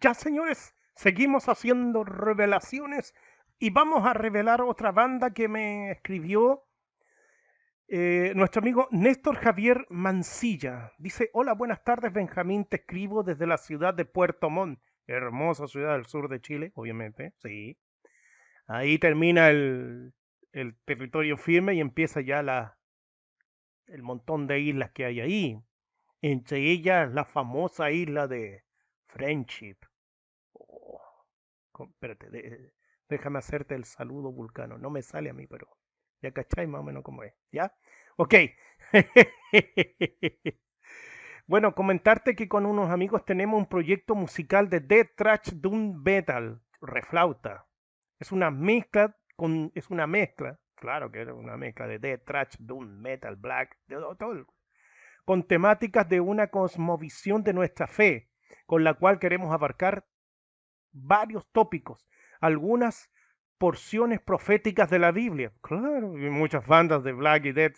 Ya, señores, seguimos haciendo revelaciones y vamos a revelar otra banda que me escribió eh, nuestro amigo Néstor Javier Mancilla. Dice, hola, buenas tardes, Benjamín, te escribo desde la ciudad de Puerto Montt, hermosa ciudad del sur de Chile, obviamente, sí. Ahí termina el, el territorio firme y empieza ya la, el montón de islas que hay ahí. Entre ellas la famosa isla de Friendship. Espérate, déjame hacerte el saludo vulcano. No me sale a mí, pero ya cacháis más o menos cómo es. ¿Ya? Ok. bueno, comentarte que con unos amigos tenemos un proyecto musical de Death Trash Doom Metal, reflauta. Es una mezcla con, es una mezcla, claro que era una mezcla de Death Trash Doom Metal, Black, de todo, con temáticas de una cosmovisión de nuestra fe, con la cual queremos abarcar varios tópicos, algunas porciones proféticas de la Biblia. Claro, y muchas bandas de Black y Dead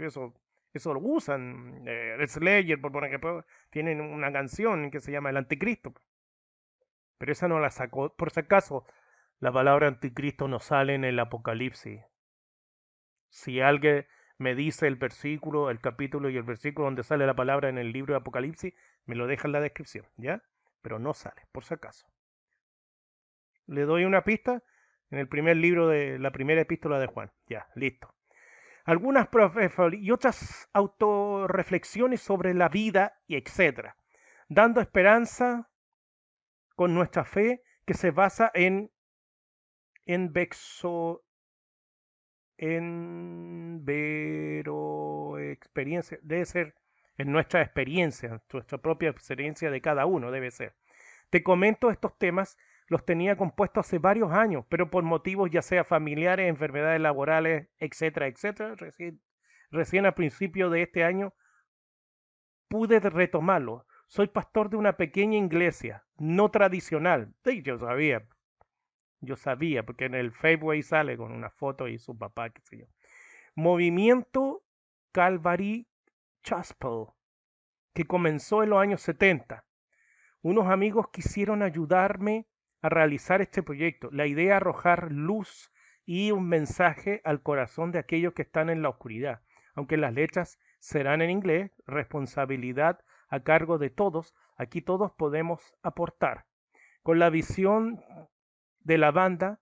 eso, eso lo usan. Eh, Slayer, por poner que tienen una canción que se llama El Anticristo. Pero esa no la sacó. Por si acaso, la palabra anticristo no sale en el Apocalipsis. Si alguien me dice el versículo, el capítulo y el versículo donde sale la palabra en el libro de Apocalipsis, me lo deja en la descripción, ¿ya? Pero no sale, por si acaso. Le doy una pista en el primer libro de la primera epístola de Juan. Ya, listo. Algunas y otras autorreflexiones sobre la vida y etcétera, dando esperanza con nuestra fe que se basa en en vexo en vero experiencia, debe ser en nuestra experiencia, nuestra propia experiencia de cada uno debe ser. Te comento estos temas, los tenía compuestos hace varios años, pero por motivos ya sea familiares, enfermedades laborales, etcétera, etcétera, recién, a principio de este año pude retomarlo. Soy pastor de una pequeña iglesia, no tradicional. Sí, yo sabía, yo sabía, porque en el Facebook sale con una foto y su papá, qué sé yo. Movimiento Calvary Chapel, que comenzó en los años 70. Unos amigos quisieron ayudarme a realizar este proyecto. La idea es arrojar luz y un mensaje al corazón de aquellos que están en la oscuridad. Aunque las letras serán en inglés, responsabilidad a cargo de todos, aquí todos podemos aportar. Con la visión de la banda,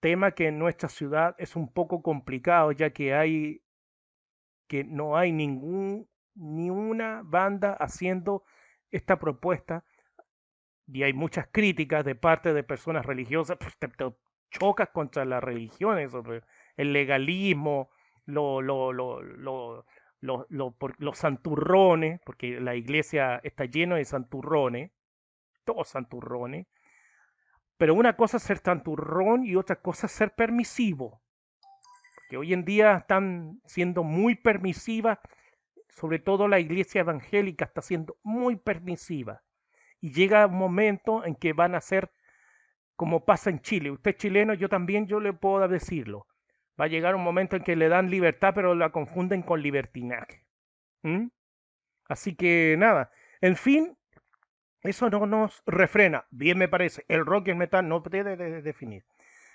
tema que en nuestra ciudad es un poco complicado, ya que hay que no hay ningún ni una banda haciendo esta propuesta y hay muchas críticas de parte de personas religiosas, pues te, chocas contra las religiones, el legalismo, lo, lo, lo, lo, los santurrones, porque la iglesia está llena de santurrones, todos santurrones, pero una cosa es ser santurrón y otra cosa es ser permisivo, porque hoy en día están siendo muy permisivas, sobre todo la iglesia evangélica está siendo muy permisiva y llega un momento en que van a ser como pasa en Chile. Usted es chileno, yo también, yo le puedo decirlo. Va a llegar un momento en que le dan libertad, pero la confunden con libertinaje. Así que nada, en fin, eso no nos refrena. Bien me parece, el rock y el metal no puede definir.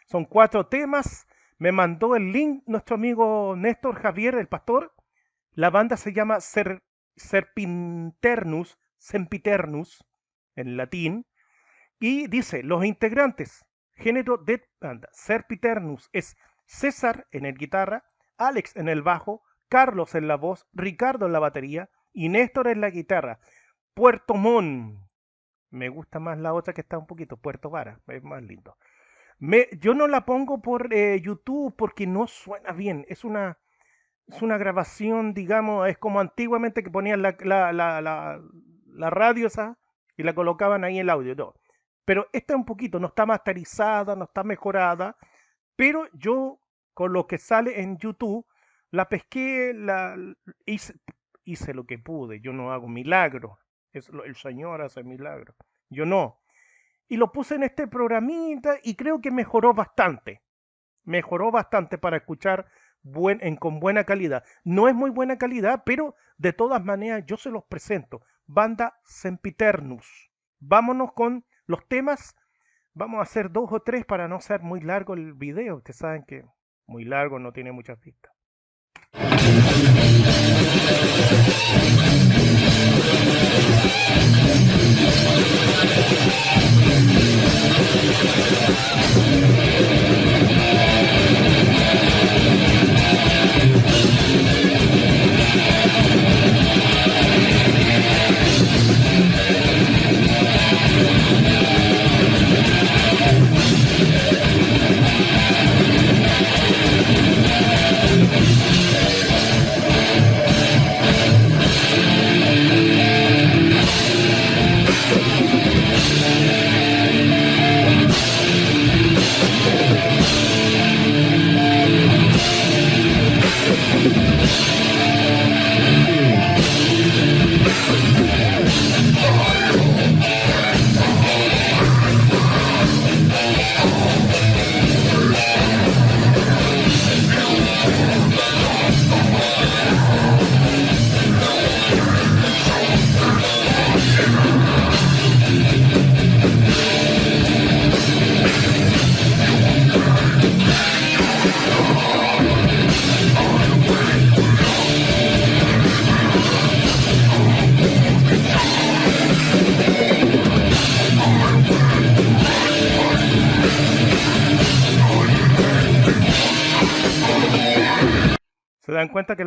Son cuatro temas. Me mandó el link nuestro amigo Néstor Javier, el pastor. La banda se llama Serpinternus, Sempiternus en latín, y dice, los integrantes, género de banda, Serpiternus es César en el guitarra, Alex en el bajo, Carlos en la voz, Ricardo en la batería y Néstor en la guitarra. Puerto Montt. Me gusta más la otra que está un poquito, Puerto Vara, es más lindo. Me, yo no la pongo por eh, YouTube porque no suena bien. Es una, es una grabación, digamos, es como antiguamente que ponían la, la, la, la, la radio esa y la colocaban ahí el audio. Pero esta un poquito, no está masterizada, no está mejorada, pero yo con lo que sale en YouTube, la pesqué, la hice, hice lo que pude. Yo no hago milagros. Es el Señor hace milagros. Yo no. Y lo puse en este programita y creo que mejoró bastante. Mejoró bastante para escuchar buen, en, con buena calidad. No es muy buena calidad, pero de todas maneras yo se los presento banda Sempiternus. vámonos con los temas. Vamos a hacer dos o tres para no ser muy largo el video. Ustedes saben que muy largo no tiene muchas vistas.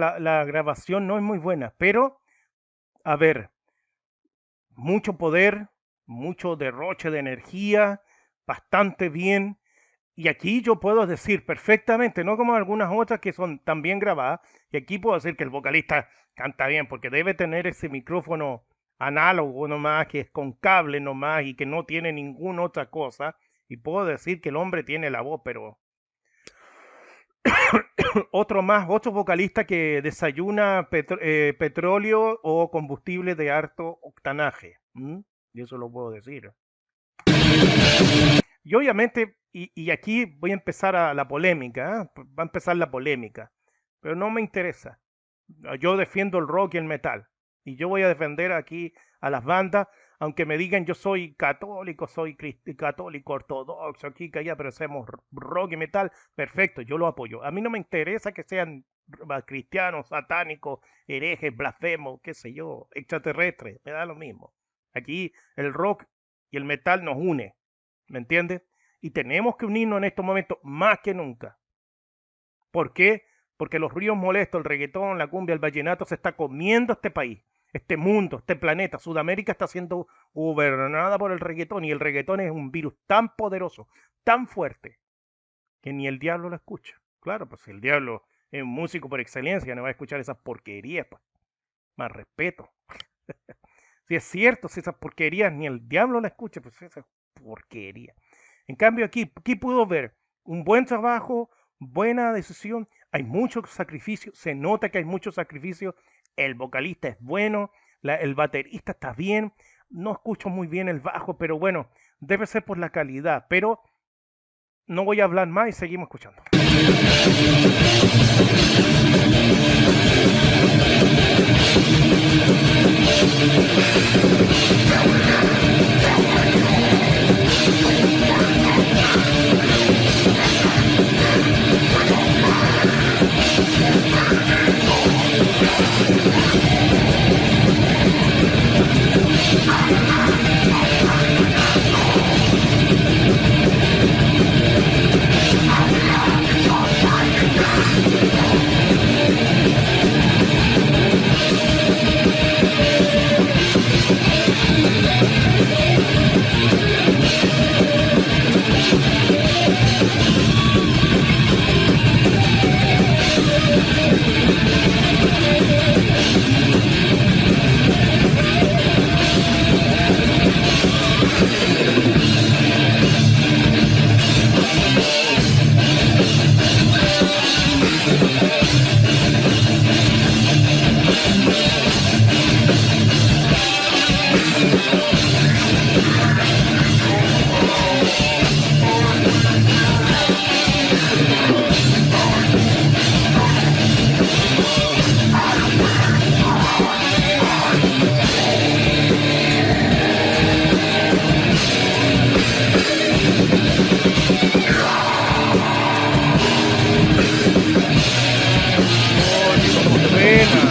La, grabación no es muy buena, pero, a ver, mucho poder, mucho derroche de energía, bastante bien. Y aquí yo puedo decir perfectamente, no como algunas otras que son también grabadas, y aquí puedo decir que el vocalista canta bien, porque debe tener ese micrófono análogo nomás, que es con cable nomás y que no tiene ninguna otra cosa. Y puedo decir que el hombre tiene la voz, pero otro más, otro vocalista que desayuna eh, petróleo o combustible de alto octanaje. Y eso lo puedo decir. Y obviamente, y, aquí voy a empezar a la polémica, ¿eh? va a empezar la polémica, pero no me interesa. Yo defiendo el rock y el metal. Y yo voy a defender aquí a las bandas aunque me digan yo soy católico, soy católico ortodoxo, aquí, allá, pero hacemos rock y metal, perfecto, yo lo apoyo. A mí no me interesa que sean cristianos, satánicos, herejes, blasfemos, qué sé yo, extraterrestres, me da lo mismo. Aquí el rock y el metal nos une, ¿me entiendes? Y tenemos que unirnos en estos momentos más que nunca. ¿Por qué? Porque los ríos molestos, el reggaetón, la cumbia, el vallenato se está comiendo este país este mundo, este planeta, Sudamérica está siendo gobernada por el reggaetón y el reggaetón es un virus tan poderoso, tan fuerte, que ni el diablo lo escucha. Claro, pues el diablo es un músico por excelencia, no va a escuchar esas porquerías, pues. Más respeto. si es cierto, si esas porquerías ni el diablo la escucha, pues esa porquería. En cambio aquí, aquí pudo ver un buen trabajo, buena decisión, hay mucho sacrificio, se nota que hay mucho sacrificio el vocalista es bueno, el baterista está bien, no escucho muy bien el bajo, pero bueno, debe ser por la calidad, pero no voy a hablar más y seguimos escuchando. buena.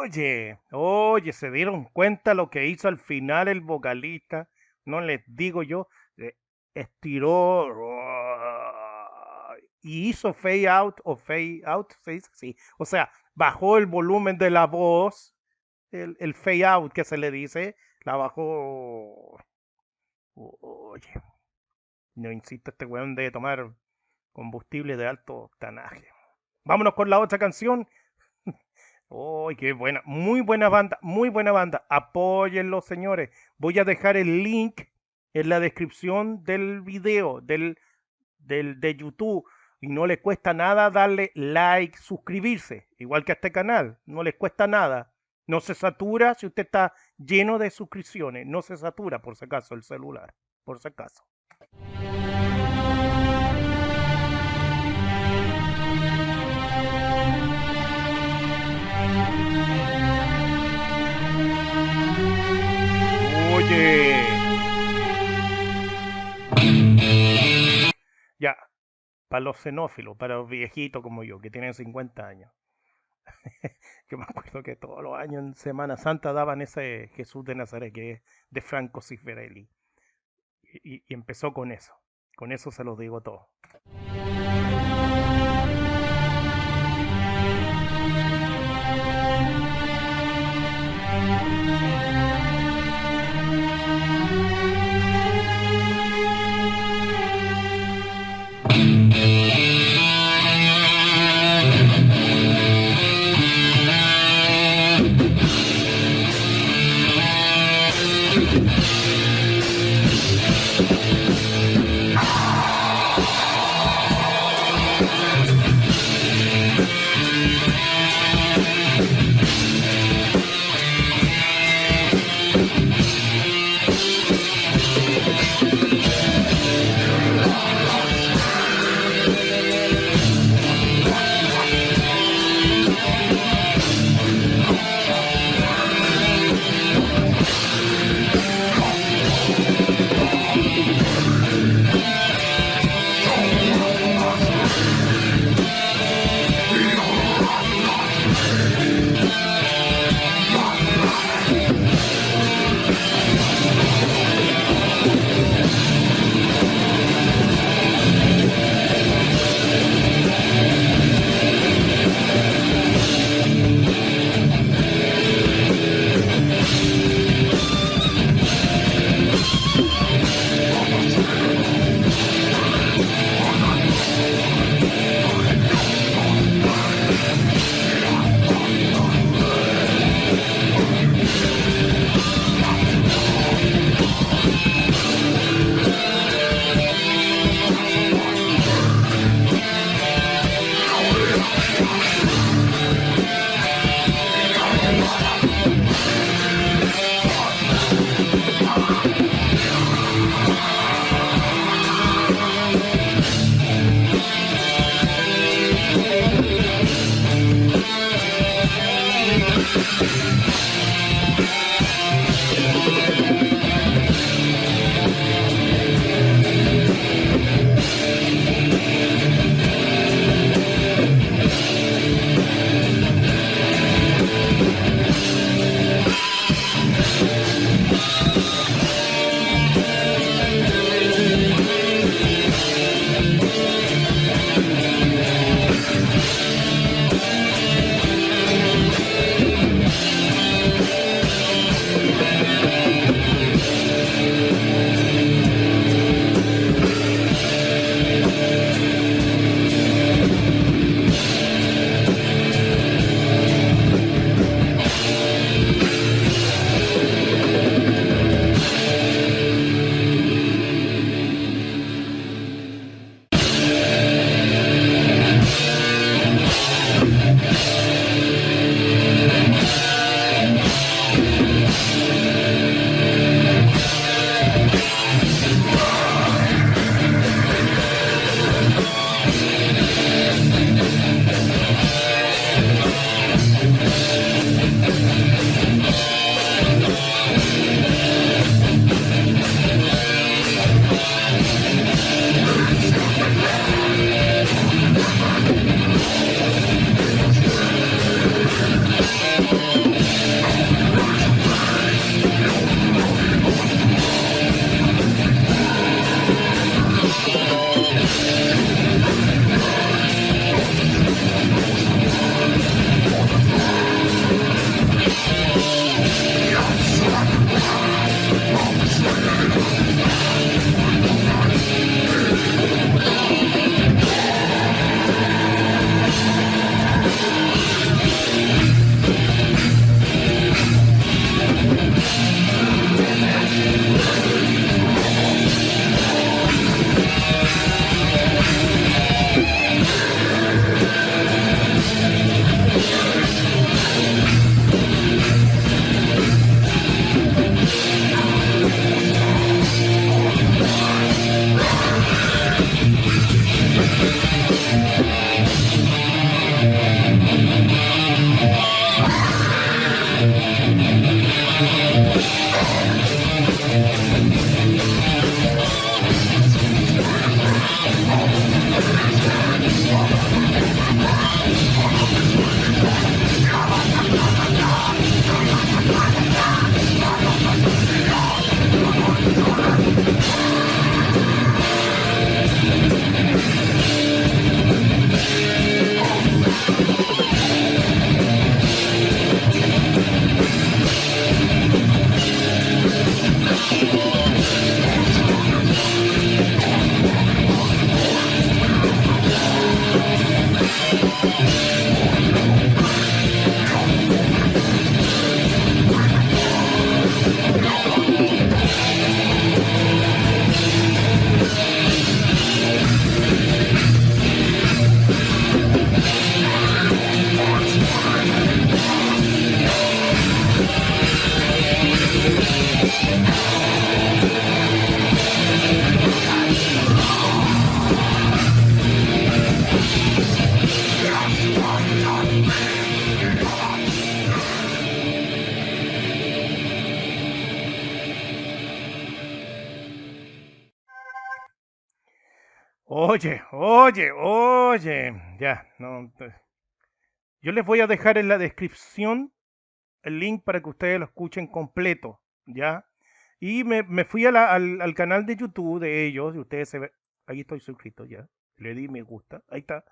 Oye, oye, se dieron cuenta lo que hizo al final el vocalista. No les digo yo, eh, estiró y hizo fade out o fade out, se dice así. O sea, bajó el volumen de la voz, el, el fade out que se le dice, la bajó. Oye, no insisto, este weón de tomar combustible de alto tanaje. Vámonos con la otra canción. ¡Uy, qué buena! Muy buena banda, muy buena banda. Apóyenlo, señores. Voy a dejar el link en la descripción del video, del, del, de YouTube. Y no le cuesta nada darle like, suscribirse, igual que a este canal. No les cuesta nada. No se satura si usted está lleno de suscripciones. No se satura, por si acaso, el celular. Por si acaso. Para los xenófilos, para los viejitos como yo, que tienen 50 años. yo me acuerdo que todos los años en Semana Santa daban ese Jesús de Nazaret, que es de Franco Ciferelli. Y, y empezó con eso. Con eso se los digo todo. Oye, oye, oye. Ya, no. Yo les voy a dejar en la descripción el link para que ustedes lo escuchen completo, ¿ya? Y me, me fui al, al canal de YouTube de ellos, y ustedes se ven, ahí estoy suscrito ya, le di me gusta, ahí está,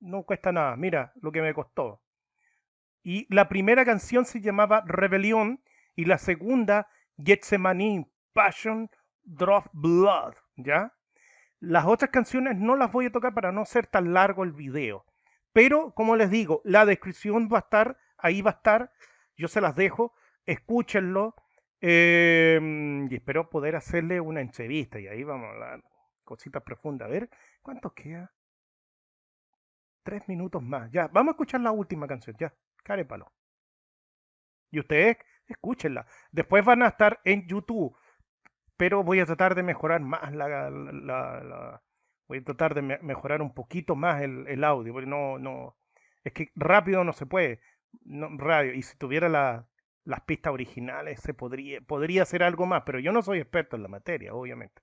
no cuesta nada, mira lo que me costó. Y la primera canción se llamaba Rebelión y la segunda Gethsemane, Passion, Drop Blood, ¿ya? Las otras canciones no las voy a tocar para no ser tan largo el video. Pero, como les digo, la descripción va a estar, ahí va a estar, yo se las dejo, escúchenlo. eh, y espero poder hacerle una entrevista. Y ahí vamos a la cosita profunda. A ver, ¿cuánto queda? Tres minutos más. Ya, vamos a escuchar la última canción. Ya, carépalo. Y ustedes escúchenla. Después van a estar en YouTube. Pero voy a tratar de mejorar más la, voy a tratar de me- mejorar un poquito más el, audio, porque no, no, es que rápido no se puede, radio, y si tuviera la- las pistas originales se podría, podría hacer algo más, pero yo no soy experto en la materia, obviamente.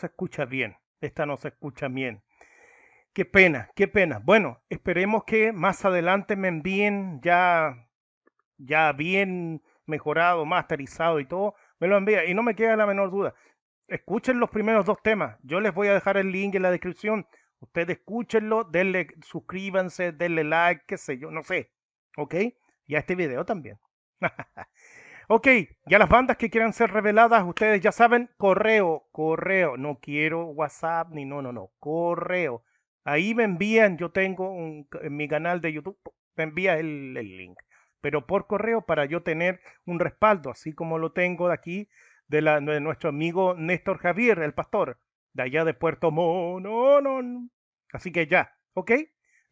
Se escucha bien, esta no se escucha bien. Qué pena, qué pena. Bueno, esperemos que más adelante me envíen ya, ya bien mejorado, masterizado y todo, me lo envía y no me queda la menor duda. Escuchen los primeros dos temas. Yo les voy a dejar el link en la descripción. Ustedes escúchenlo, denle, suscríbanse, denle like, qué sé yo, no sé. ¿Ok? Y a este video también. Ok, ya las bandas que quieran ser reveladas, ustedes ya saben, correo, correo, no quiero WhatsApp ni no, no, no, correo. Ahí me envían, yo tengo en mi canal de YouTube, me envía el, el link, pero por correo para yo tener un respaldo, así como lo tengo de aquí, de, la, de nuestro amigo Néstor Javier, el pastor, de allá de Puerto Mono. Así que ya, ¿ok?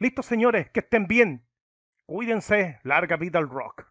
Listo, señores, que estén bien. Cuídense, larga vida al rock.